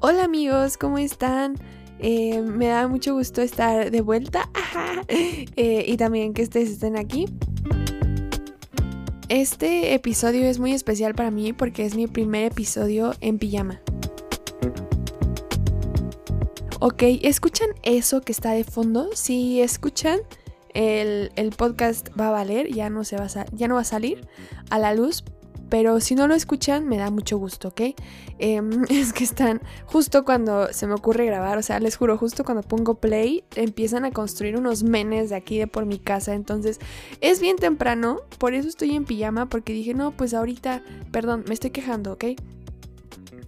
Hola amigos, ¿cómo están? Eh, me da mucho gusto estar de vuelta eh, y también que ustedes estén aquí. Este episodio es muy especial para mí porque es mi primer episodio en pijama. Ok, ¿escuchan eso que está de fondo? Si escuchan, el, podcast va a valer, ya no, se va a, ya no va a salir a la luz, pero si no lo escuchan me da mucho gusto, ¿ok? Em, es que están justo cuando se me ocurre grabar, o sea, les juro, justo cuando pongo play, empiezan a construir unos menes de aquí de por mi casa, entonces es bien temprano, por eso estoy en pijama, porque dije, no, pues ahorita, perdón, me estoy quejando, ¿ok?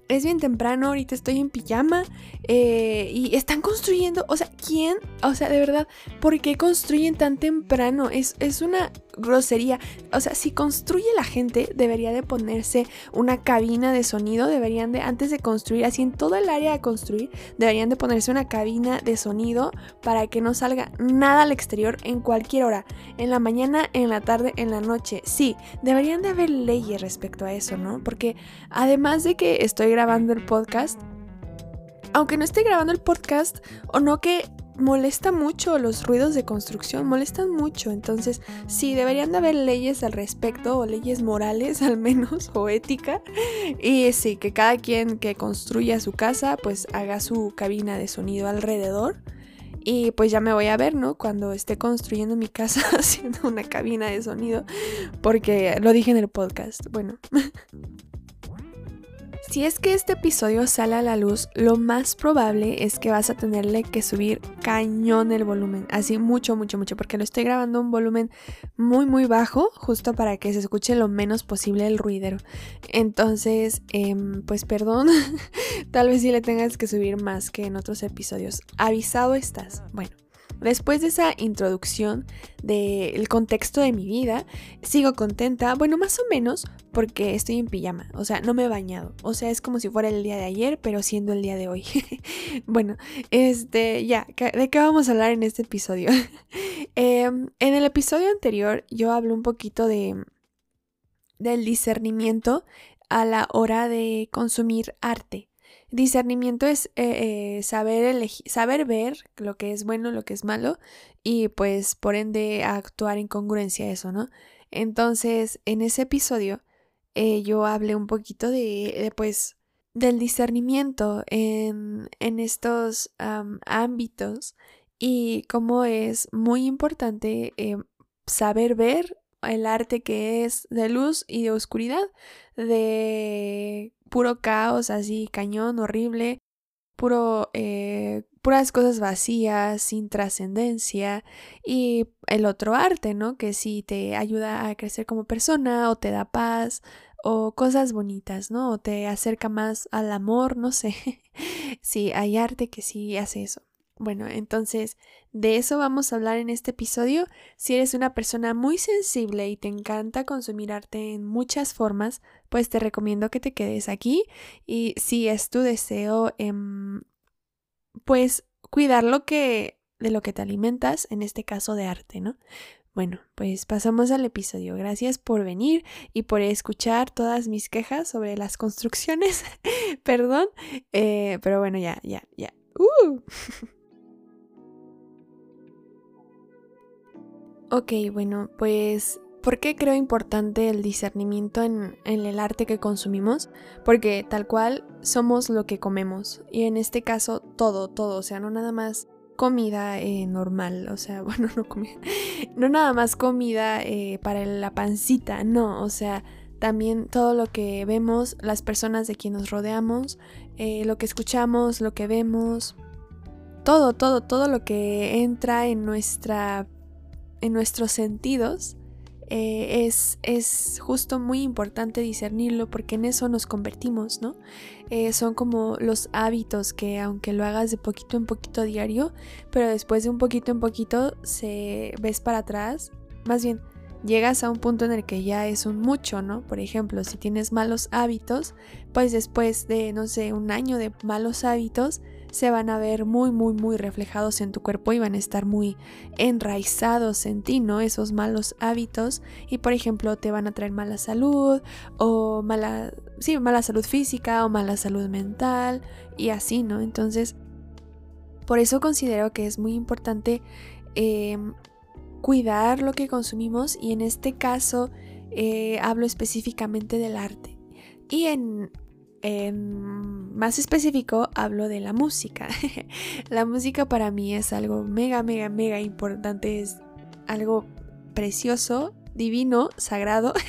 Es bien temprano, ahorita estoy en pijama eh, y están construyendo, o sea, ¿quién? O sea, de verdad, ¿por qué construyen tan temprano? Es, es una grosería. O sea, si construye la gente, debería de ponerse una cabina de sonido, deberían de, antes de construir, así en todo el área de construir, deberían de ponerse una cabina de sonido para que no salga nada al exterior en cualquier hora, en la mañana, en la tarde, en la noche. Sí, deberían de haber leyes respecto a eso, ¿no? Porque además de que estoy grabando el podcast, aunque no esté grabando el podcast, o no que molesta mucho los ruidos de construcción, molestan mucho. Entonces, sí, deberían de haber leyes al respecto, o leyes morales al menos, o ética. Y sí, que cada quien que construya su casa, pues haga su cabina de sonido alrededor. Y pues ya me voy a ver, ¿no? Cuando esté construyendo mi casa haciendo una cabina de sonido. Porque lo dije en el podcast. Bueno. Si es que este episodio sale a la luz, lo más probable es que vas a tenerle que subir cañón el volumen, así mucho, mucho, mucho, porque lo estoy grabando a un volumen muy, muy bajo, justo para que se escuche lo menos posible el ruidero. Entonces, em, pues perdón, tal vez sí le tengas que subir más que en otros episodios. Avisado estás. Bueno. Después de esa introducción del contexto de mi vida, sigo contenta, bueno, más o menos porque estoy en pijama, o sea, no me he bañado, o sea, es como si fuera el día de ayer, pero siendo el día de hoy. bueno, este, ya, ¿de qué vamos a hablar en este episodio? Em, en el episodio anterior yo hablé un poquito de del discernimiento a la hora de consumir arte. Discernimiento es eh, eh, saber, saber ver lo que es bueno, lo que es malo y pues por ende actuar en congruencia a eso, ¿no? Entonces, en ese episodio eh, yo hablé un poquito de, pues del discernimiento en, en estos ámbitos y cómo es muy importante saber ver el arte que es de luz y de oscuridad, de puro caos, así cañón, horrible, puro, eh, puras cosas vacías, sin trascendencia, y el otro arte, ¿no? Que sí te ayuda a crecer como persona o te da paz o cosas bonitas, ¿no? O te acerca más al amor, no sé. sí, hay arte que sí hace eso. Bueno, entonces de eso vamos a hablar en este episodio. Si eres una persona muy sensible y te encanta consumir arte en muchas formas, pues te recomiendo que te quedes aquí y si es tu deseo, em, pues cuidar lo que de lo que te alimentas, en este caso de arte, ¿no? Bueno, pues pasamos al episodio. Gracias por venir y por escuchar todas mis quejas sobre las construcciones. Perdón, eh, pero bueno, ya, ya, ya. Uh. Ok, bueno, pues ¿por qué creo importante el discernimiento en, el arte que consumimos? Porque tal cual somos lo que comemos y en este caso todo, todo, o sea, no nada más comida eh, normal, o sea, bueno, no comida, no nada más comida eh, para la pancita, no, o sea, también todo lo que vemos, las personas de quien nos rodeamos, eh, lo que escuchamos, lo que vemos, todo, todo, todo lo que entra en nuestra nuestros sentidos, eh, es, es, justo muy importante discernirlo porque en eso nos convertimos, ¿no? Eh, son como los hábitos que aunque lo hagas de poquito en poquito diario, pero después de un poquito en poquito se ves para atrás, más bien llegas a un punto en el que ya es un mucho, ¿no? Por ejemplo, si tienes malos hábitos, pues después de, no sé, un año de malos hábitos, se van a ver muy, muy, muy reflejados en tu cuerpo y van a estar muy enraizados en ti, ¿no? Esos malos hábitos y, por ejemplo, te van a traer mala salud o mala, sí, mala salud física o mala salud mental y así, ¿no? Entonces, por eso considero que es muy importante em, cuidar lo que consumimos y en este caso eh, hablo específicamente del arte. Y en, más específico hablo de la música. la música para mí es algo mega, mega, mega importante, es algo precioso divino, sagrado.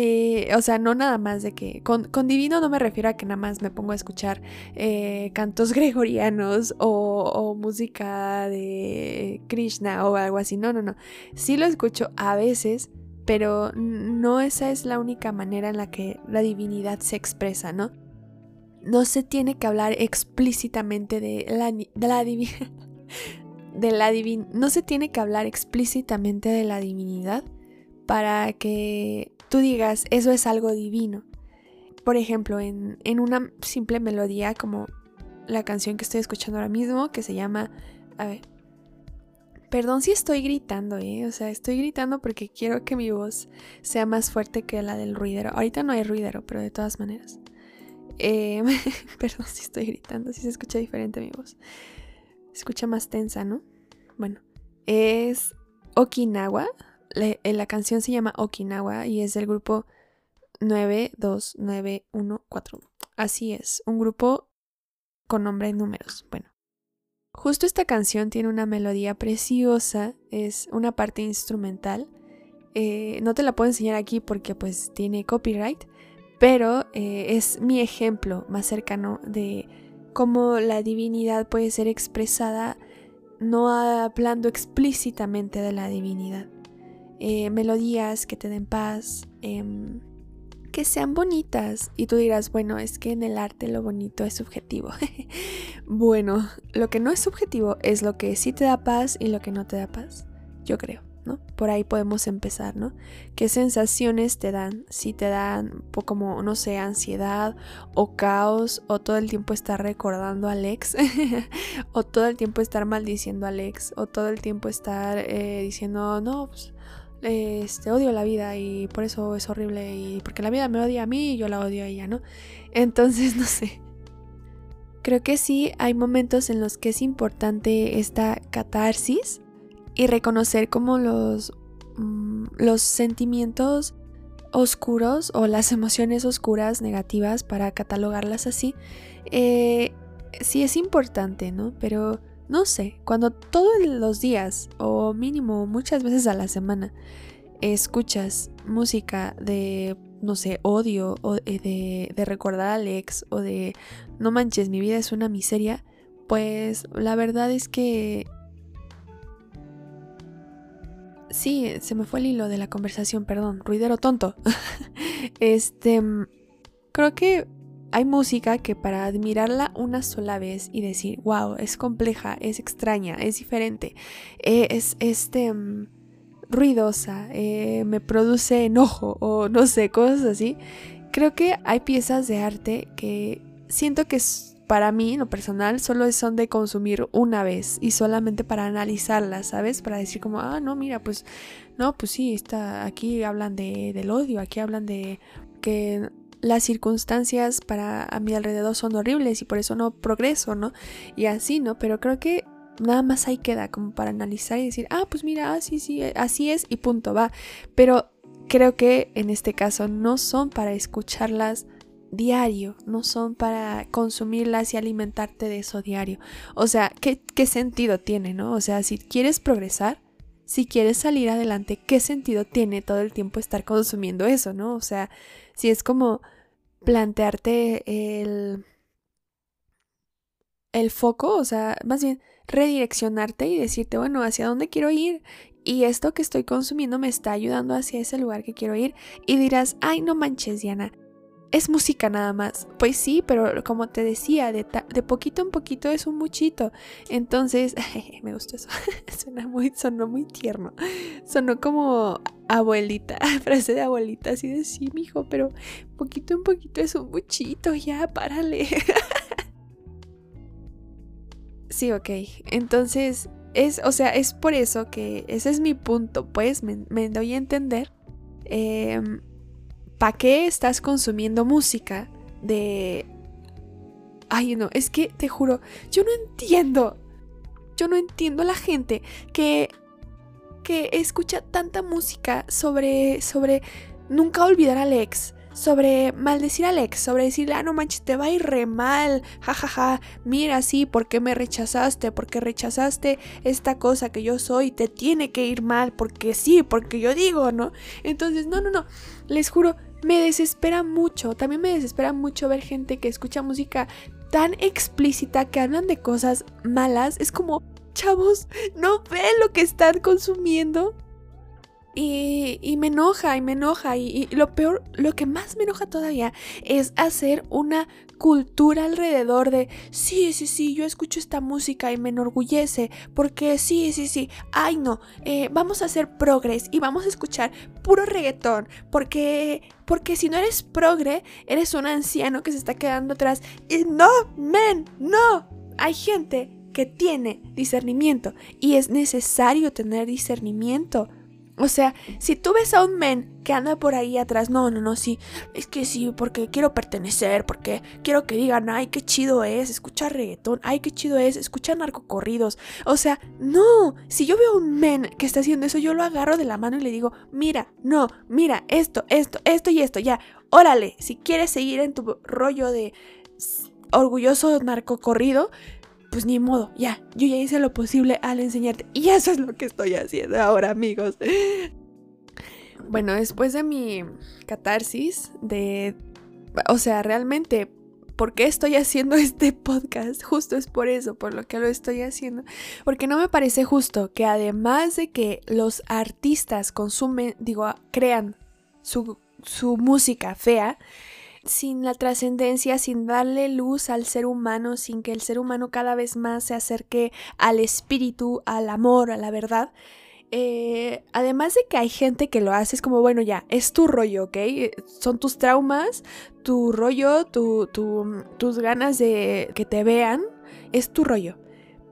Eh, o sea, no nada más de que... Con, divino no me refiero a que nada más me pongo a escuchar eh, cantos gregorianos o, música de Krishna o algo así. No, no, no. Sí lo escucho a veces, pero no esa es la única manera en la que la divinidad se expresa, ¿no? No se tiene que hablar explícitamente de la, de la divinidad. De la no se tiene que hablar explícitamente de la divinidad, para que tú digas, eso es algo divino. Por ejemplo, en, una simple melodía como la canción que estoy escuchando ahora mismo, que se llama... A ver. Perdón si estoy gritando, ¿eh? O sea, estoy gritando porque quiero que mi voz sea más fuerte que la del ruidero. Ahorita no hay ruidero, pero de todas maneras. Eh, perdón si estoy gritando, si se escucha diferente mi voz. Se escucha más tensa, ¿no? Bueno, es Okinawa eh, la, canción se llama Okinawa y es del grupo 92914. Así es, un grupo con nombre y números. Bueno, justo esta canción tiene una melodía preciosa, es una parte instrumental. Eh, no te la puedo enseñar aquí porque pues tiene copyright, pero eh, es mi ejemplo más cercano de cómo la divinidad puede ser expresada no hablando explícitamente de la divinidad. Eh, melodías que te den paz, em, que sean bonitas. Y tú dirás, bueno, es que en el arte lo bonito es subjetivo. bueno, lo que no es subjetivo es lo que sí te da paz y lo que no te da paz, yo creo. ¿no? Por ahí podemos empezar, ¿no? ¿Qué sensaciones te dan? Si te dan como, no sé, ansiedad o caos o todo el tiempo estar recordando al ex o todo el tiempo estar maldiciendo al ex o todo el tiempo estar eh, diciendo, no, pues este, odio la vida y por eso es horrible y porque la vida me odia a mí y yo la odio a ella, ¿no? Entonces, no sé. Creo que sí hay momentos en los que es importante esta catarsis y reconocer como los, mm, los sentimientos oscuros o las emociones oscuras negativas para catalogarlas así. Eh, sí es importante, ¿no? Pero no sé, cuando todos los días o mínimo muchas veces a la semana escuchas música de, no sé, odio o de, de recordar al ex o de, no manches, mi vida es una miseria, pues la verdad es que... Sí, se me fue el hilo de la conversación, perdón, ruidero tonto. este, creo que hay música que para admirarla una sola vez y decir, wow, es compleja, es extraña, es diferente, eh, es este mm, ruidosa, eh, me produce enojo o no sé, cosas así. Creo que hay piezas de arte que siento que para mí, en lo personal, solo son de consumir una vez y solamente para analizarlas, ¿sabes? Para decir como, ah, no, mira, pues, no, pues sí, está, aquí hablan de, del odio, aquí hablan de que las circunstancias para a mi alrededor son horribles y por eso no progreso, ¿no? Y así, ¿no? Pero creo que nada más ahí queda como para analizar y decir, ah, pues mira, ah, sí, así es y punto, va. Pero creo que en este caso no son para escucharlas diario, no son para consumirlas y alimentarte de eso diario. O sea, ¿qué, qué sentido tiene, no? O sea, si quieres progresar, si quieres salir adelante, ¿qué sentido tiene todo el tiempo estar consumiendo eso, no? O sea, si es como plantearte el, el foco, o sea, más bien redireccionarte y decirte, bueno, ¿hacia dónde quiero ir? Y esto que estoy consumiendo me está ayudando hacia ese lugar que quiero ir. Y dirás, ay, no manches, Diana, es música nada más. Pues sí, pero como te decía, de, de poquito en poquito es un muchito. Entonces, me gustó eso. Suena muy, sonó muy tierno. Sonó como abuelita, frase de abuelita, así de sí, mijo, pero poquito en poquito es un muchito, ya, párale. Sí, ok. Entonces, es, o sea, es por eso que ese es mi punto, pues me, doy a entender. Em, ¿Para qué estás consumiendo música de... Ay, no, es que te juro, yo no entiendo. Yo no entiendo a la gente que que escucha tanta música sobre sobre nunca olvidar al ex, sobre maldecir a Alex, sobre decirle, ah, no manches, te va a ir re mal, jajaja, ja, ja. mira, sí, ¿por qué me rechazaste? Porque rechazaste esta cosa que yo soy, te tiene que ir mal, porque sí, porque yo digo, ¿no? Entonces, no, no, no, les juro, me desespera mucho, también me desespera mucho ver gente que escucha música tan explícita que hablan de cosas malas, es como, chavos, no ven lo que están consumiendo. Y, me enoja y me enoja y, lo peor, lo que más me enoja todavía es hacer una cultura alrededor de, sí, sí, sí, yo escucho esta música y me enorgullece porque sí, sí, sí, ay no, eh, vamos a hacer progres y vamos a escuchar puro reggaetón porque, porque si no eres progre, eres un anciano que se está quedando atrás y no, men, no, hay gente que tiene discernimiento y es necesario tener discernimiento o sea, si tú ves a un men que anda por ahí atrás, no, no, no, sí, es que sí, porque quiero pertenecer, porque quiero que digan, ay, qué chido es escuchar reggaetón, ay, qué chido es escuchar narcocorridos. O sea, no, si yo veo a un men que está haciendo eso, yo lo agarro de la mano y le digo, mira, no, mira, esto, esto, esto y esto, ya, órale, si quieres seguir en tu rollo de orgulloso narcocorrido, pues ni modo, ya, yo ya hice lo posible al enseñarte. Y eso es lo que estoy haciendo ahora, amigos. Bueno, después de mi catarsis, de... O sea, realmente, ¿por qué estoy haciendo este podcast? Justo es por eso, por lo que lo estoy haciendo. Porque no me parece justo que además de que los artistas consumen, digo, crean su, su música fea, sin la trascendencia, sin darle luz al ser humano, sin que el ser humano cada vez más se acerque al espíritu, al amor, a la verdad. Eh, además de que hay gente que lo hace, es como, bueno, ya, es tu rollo, ¿ok? Son tus traumas, tu rollo, tu, tus ganas de que te vean, es tu rollo.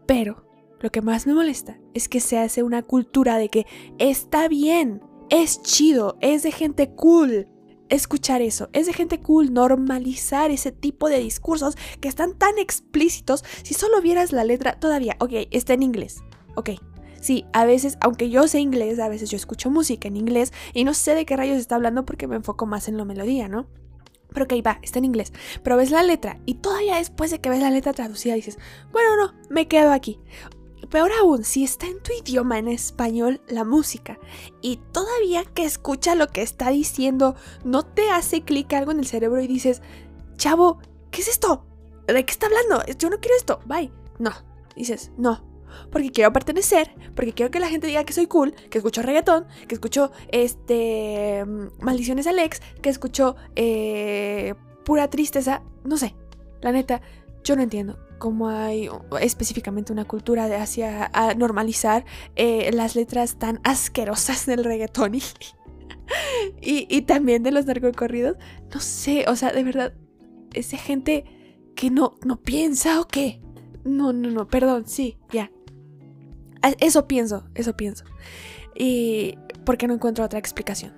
Pero lo que más me molesta es que se hace una cultura de que está bien, es chido, es de gente cool, escuchar eso. Es de gente cool normalizar ese tipo de discursos que están tan explícitos. Si solo vieras la letra, todavía, ok, está en inglés. Ok. Sí, a veces, aunque yo sé inglés, a veces yo escucho música en inglés y no sé de qué rayos está hablando porque me enfoco más en la melodía, ¿no? Pero ok, va, está en inglés. Pero ves la letra y todavía después de que ves la letra traducida dices, bueno, no, me quedo aquí. Peor aún, si está en tu idioma en español la música y todavía que escucha lo que está diciendo no te hace clic algo en el cerebro y dices, chavo, ¿qué es esto? ¿De qué está hablando? Yo no quiero esto, bye. No, dices, no, porque quiero pertenecer, porque quiero que la gente diga que soy cool, que escucho reggaetón, que escucho este maldiciones al ex, que escucho eh, pura tristeza, no sé. La neta, yo no entiendo cómo hay específicamente una cultura de hacia normalizar eh, las letras tan asquerosas del reggaetón y, y, también de los narcocorridos. No sé, o sea, de verdad, es de gente que no, no piensa o qué. No, no, no, perdón, sí, ya. Eso pienso, eso pienso. Y porque no encuentro otra explicación.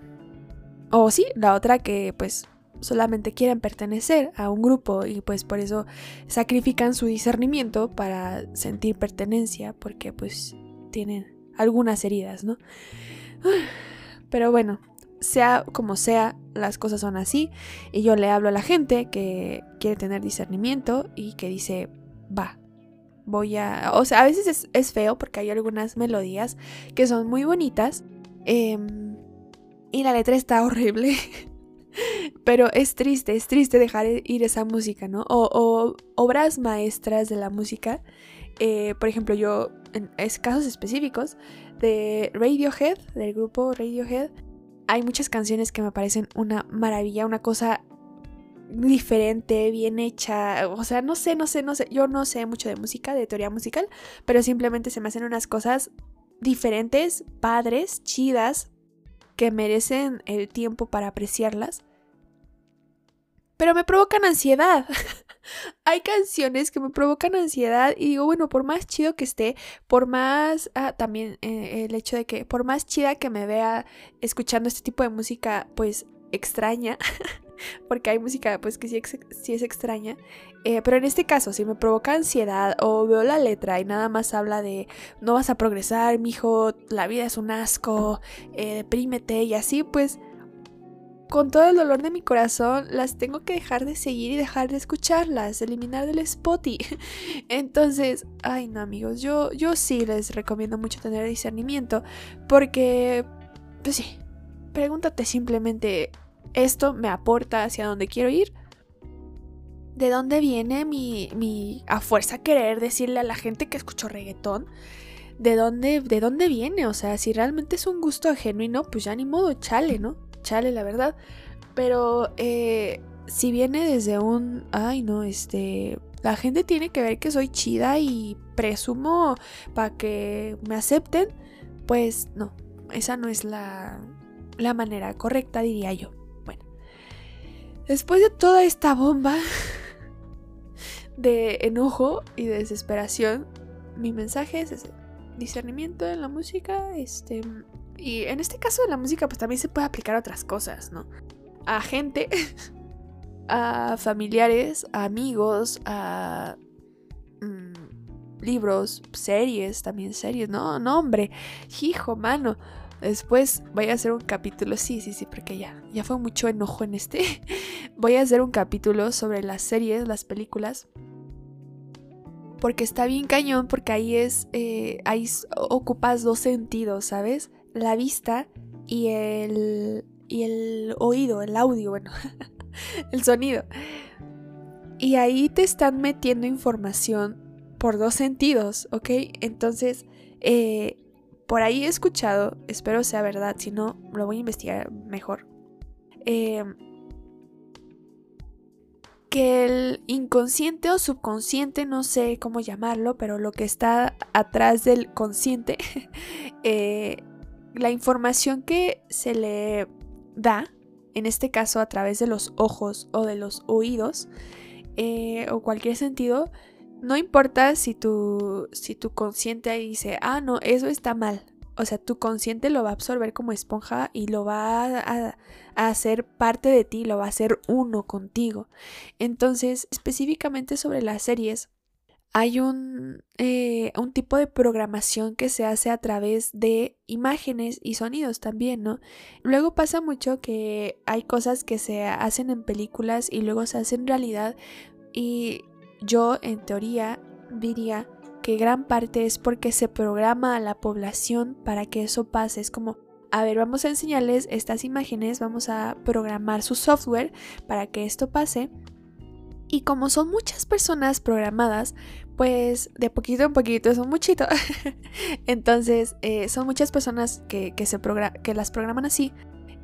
O sí, la otra que pues solamente quieren pertenecer a un grupo y pues por eso sacrifican su discernimiento para sentir pertenencia porque pues tienen algunas heridas, ¿no? Pero bueno, sea como sea, las cosas son así y yo le hablo a la gente que quiere tener discernimiento y que dice, va, voy a... O sea, a veces es, feo porque hay algunas melodías que son muy bonitas em, y la letra está horrible. Pero es triste, es triste dejar ir esa música, ¿no? O, obras maestras de la música. Eh, por ejemplo, yo, en casos específicos, de Radiohead, del grupo Radiohead, hay muchas canciones que me parecen una maravilla, una cosa diferente, bien hecha. O sea, no sé, no sé, no sé. Yo no sé mucho de música, de teoría musical, pero simplemente se me hacen unas cosas diferentes, padres, chidas, que merecen el tiempo para apreciarlas. Pero me provocan ansiedad. Hay canciones que me provocan ansiedad y digo, bueno, por más chido que esté, por más, ah, también eh, el hecho de que, por más chida que me vea escuchando este tipo de música, pues extraña, porque hay música pues que sí, es extraña, eh, pero en este caso si me provoca ansiedad o veo la letra y nada más habla de no vas a progresar, mijo, la vida es un asco, eh, deprímete y así, pues con todo el dolor de mi corazón las tengo que dejar de seguir y dejar de escucharlas, eliminar del Spotify. Entonces, ay no amigos, yo, yo sí les recomiendo mucho tener discernimiento porque, pues sí, pregúntate simplemente, ¿esto me aporta hacia dónde quiero ir? ¿De dónde viene mi, mi a fuerza querer decirle a la gente que escucho reggaetón? ¿De dónde, ¿De dónde viene? O sea, si realmente es un gusto genuino, pues ya ni modo, chale, ¿no? Chale, la verdad. Pero eh, si viene desde un, ay no, este, la gente tiene que ver que soy chida y presumo para que me acepten, pues no, esa no es la, la manera correcta, diría yo. Bueno, después de toda esta bomba de enojo y de desesperación, mi mensaje es ese, discernimiento en la música, este, y en este caso de la música pues también se puede aplicar a otras cosas, ¿no? A gente, a familiares, a amigos, a mm, libros, series, también series, no, no hombre, hijo, mano. Después voy a hacer un capítulo, sí, sí, sí, porque ya, ya fue mucho enojo en este. voy a hacer un capítulo sobre las series, las películas. Porque está bien cañón, porque ahí es, eh, ahí ocupas dos sentidos, ¿sabes? La vista y el, y el oído, el audio, bueno, el sonido. Y ahí te están metiendo información por dos sentidos, ¿ok? Entonces, eh, por ahí he escuchado, espero sea verdad, si no, lo voy a investigar mejor. Eh, que el inconsciente o subconsciente, no sé cómo llamarlo, pero lo que está atrás del consciente, eh, la información que se le da, en este caso a través de los ojos o de los oídos, eh, o cualquier sentido, no importa si tu, si tu consciente dice, ah, no, eso está mal. O sea, tu consciente lo va a absorber como esponja y lo va a, hacer parte de ti, lo va a hacer uno contigo. Entonces, específicamente sobre las series, hay un, eh, un, tipo de programación que se hace a través de imágenes y sonidos también, ¿no? Luego pasa mucho que hay cosas que se hacen en películas y luego se hacen realidad y yo, en teoría, diría que gran parte es porque se programa a la población para que eso pase. Es como, a ver, vamos a enseñarles estas imágenes, vamos a programar su software para que esto pase. Y como son muchas personas programadas, pues de poquito en poquito son muchito. Entonces, eh, son muchas personas que, se que las programan así.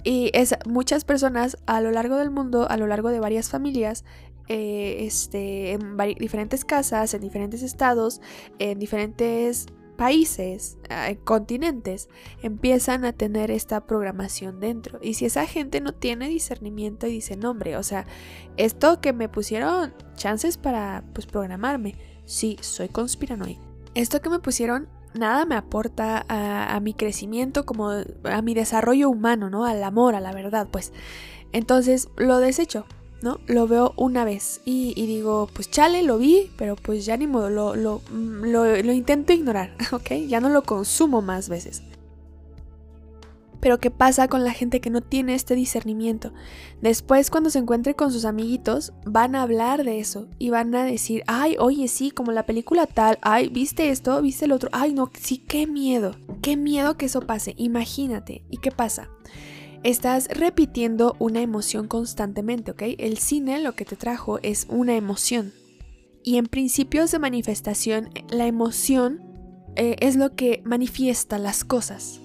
Y es muchas personas a lo largo del mundo, a lo largo de varias familias, eh, este, en diferentes casas, en diferentes estados, en diferentes países, eh, continentes, empiezan a tener esta programación dentro. Y si esa gente no tiene discernimiento y dice, no, hombre, o sea, esto que me pusieron chances para pues programarme, sí, soy conspiranoico. Esto que me pusieron nada me aporta a, a, mi crecimiento como a mi desarrollo humano, ¿no? Al amor, a la verdad, pues. Entonces lo desecho. Lo veo una vez y, digo, pues chale, lo vi, pero pues ya ni modo, lo, lo, mm, lo, intento ignorar, ¿ok? Ya no lo consumo más veces. Pero ¿qué pasa con la gente que no tiene este discernimiento? Después cuando se encuentre con sus amiguitos van a hablar de eso y van a decir, ay, oye, sí, como la película tal, ay, ¿viste esto? ¿Viste el otro? Ay, no, sí, qué miedo, qué miedo que eso pase, imagínate. ¿Y qué pasa? Estás repitiendo una emoción constantemente, ¿ok? El cine lo que te trajo es una emoción. Y en principios de manifestación, la emoción eh, es lo que manifiesta las cosas.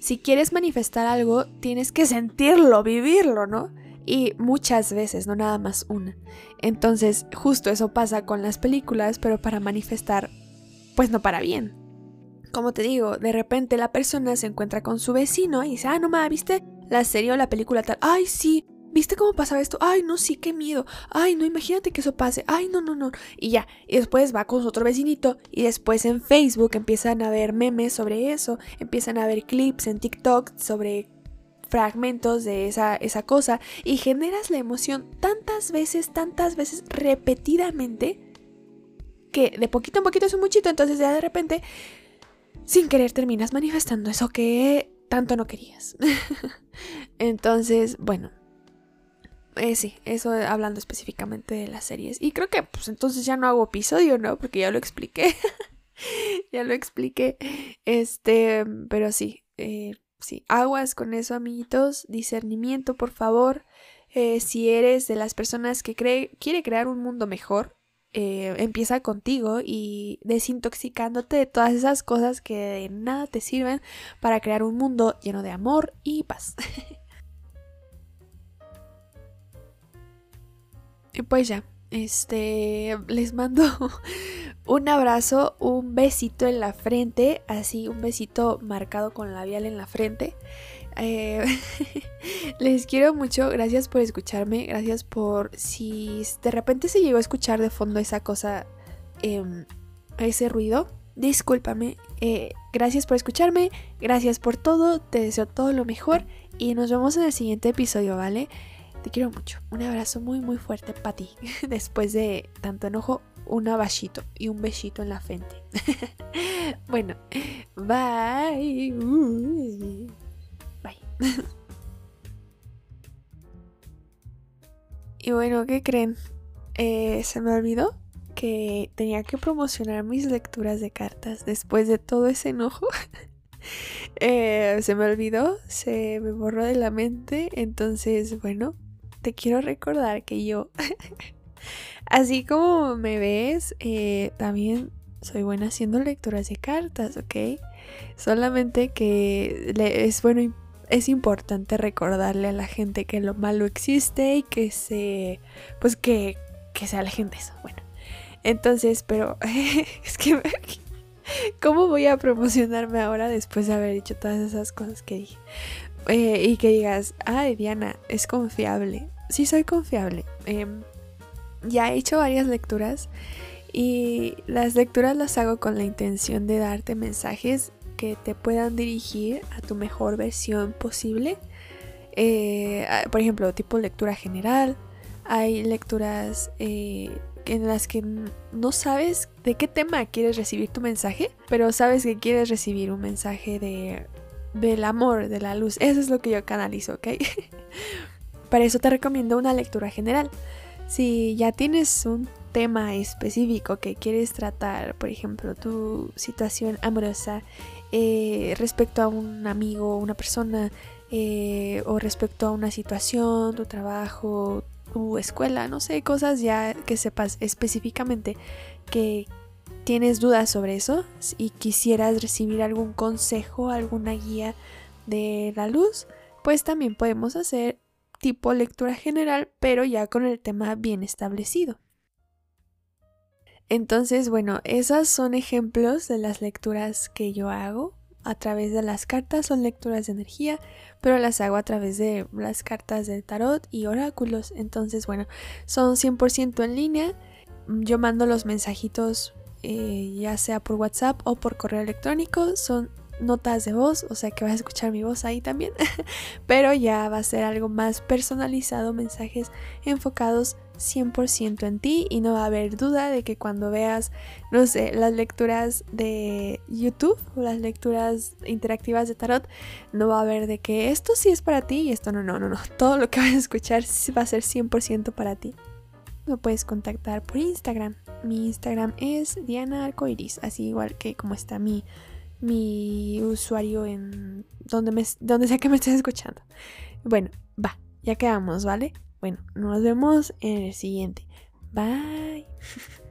Si quieres manifestar algo, tienes que sentirlo, vivirlo, ¿no? Y muchas veces, no nada más una. Entonces, justo eso pasa con las películas, pero para manifestar, pues no para bien. Como te digo, de repente la persona se encuentra con su vecino y dice, ah, no mames, ¿viste la serie o la película tal? Ay, sí, ¿Viste cómo pasaba esto? Ay, no, sí, qué miedo. Ay, no, imagínate que eso pase. Ay, no, no, no. Y ya. Y después va con su otro vecinito. Y después en Facebook empiezan a ver memes sobre eso. Empiezan a ver clips en TikTok sobre fragmentos de esa, esa cosa. Y generas la emoción tantas veces, tantas veces, repetidamente. Que de poquito en poquito es un muchito. Entonces ya de repente, sin querer, terminas manifestando eso que tanto no querías. entonces, bueno eh, sí, eso hablando específicamente de las series. Y creo que pues entonces ya no hago episodio, ¿no? Porque ya lo expliqué. ya lo expliqué. Este, pero sí, eh, sí, aguas con eso, amiguitos. Discernimiento, por favor. Eh, si eres de las personas que cree, quiere crear un mundo mejor, empieza contigo y desintoxicándote de todas esas cosas que de nada te sirven para crear un mundo lleno de amor y paz. Y pues ya, este, les mando un abrazo, un besito en la frente, así un besito marcado con labial en la frente. Eh, les quiero mucho, gracias por escucharme, gracias por si de repente se llegó a escuchar de fondo esa cosa, em, ese ruido, discúlpame, eh, gracias por escucharme, gracias por todo, te deseo todo lo mejor y nos vemos en el siguiente episodio, ¿vale? Te quiero mucho. Un abrazo muy muy fuerte para ti. Después de tanto enojo, un abachito y un besito en la frente. bueno, bye. Y bueno, ¿qué creen? Eh, se me olvidó que tenía que promocionar mis lecturas de cartas después de todo ese enojo. Eh, se me olvidó, se me borró de la mente, entonces bueno, te quiero recordar que yo, así como me ves, eh, también soy buena haciendo lecturas de cartas, ¿ok? Solamente que es bueno, es importante recordarle a la gente que lo malo existe y que se, pues que, que se alejen de eso. Bueno, entonces, pero es que, ¿cómo voy a promocionarme ahora después de haber dicho todas esas cosas que dije? Eh, y que digas, ay Diana, es confiable. Sí, soy confiable. Em, ya he hecho varias lecturas y las lecturas las hago con la intención de darte mensajes que te puedan dirigir a tu mejor versión posible. Eh, por ejemplo, tipo lectura general. Hay lecturas eh, en las que no sabes de qué tema quieres recibir tu mensaje, pero sabes que quieres recibir un mensaje de del amor, de la luz. Eso es lo que yo canalizo, ¿ok? Para eso te recomiendo una lectura general. Si ya tienes un tema específico que quieres tratar, por ejemplo, tu situación amorosa eh, respecto a un amigo, una persona, eh, o respecto a una situación, tu trabajo, tu escuela, no sé, cosas ya que sepas específicamente que tienes dudas sobre eso y quisieras recibir algún consejo, alguna guía de la luz, pues también podemos hacer tipo lectura general, pero ya con el tema bien establecido. Entonces, bueno, esas son ejemplos de las lecturas que yo hago a través de las cartas, son lecturas de energía, pero las hago a través de las cartas del tarot y oráculos. Entonces, bueno, son 100% en línea. Yo mando los mensajitos eh, ya sea por WhatsApp o por correo electrónico. Son notas de voz, o sea que vas a escuchar mi voz ahí también, pero ya va a ser algo más personalizado, mensajes enfocados 100% en ti y no va a haber duda de que cuando veas, no sé, las lecturas de YouTube o las lecturas interactivas de tarot, no va a haber de que esto sí es para ti y esto no, no, no, no, todo lo que vas a escuchar va a ser 100% para ti me puedes contactar por Instagram. Mi Instagram es Diana Arcoiris, así igual que como está mi, mi usuario en donde, me, donde sea que me estés escuchando. Bueno, va, ya quedamos, ¿vale? Bueno, nos vemos en el siguiente. Bye.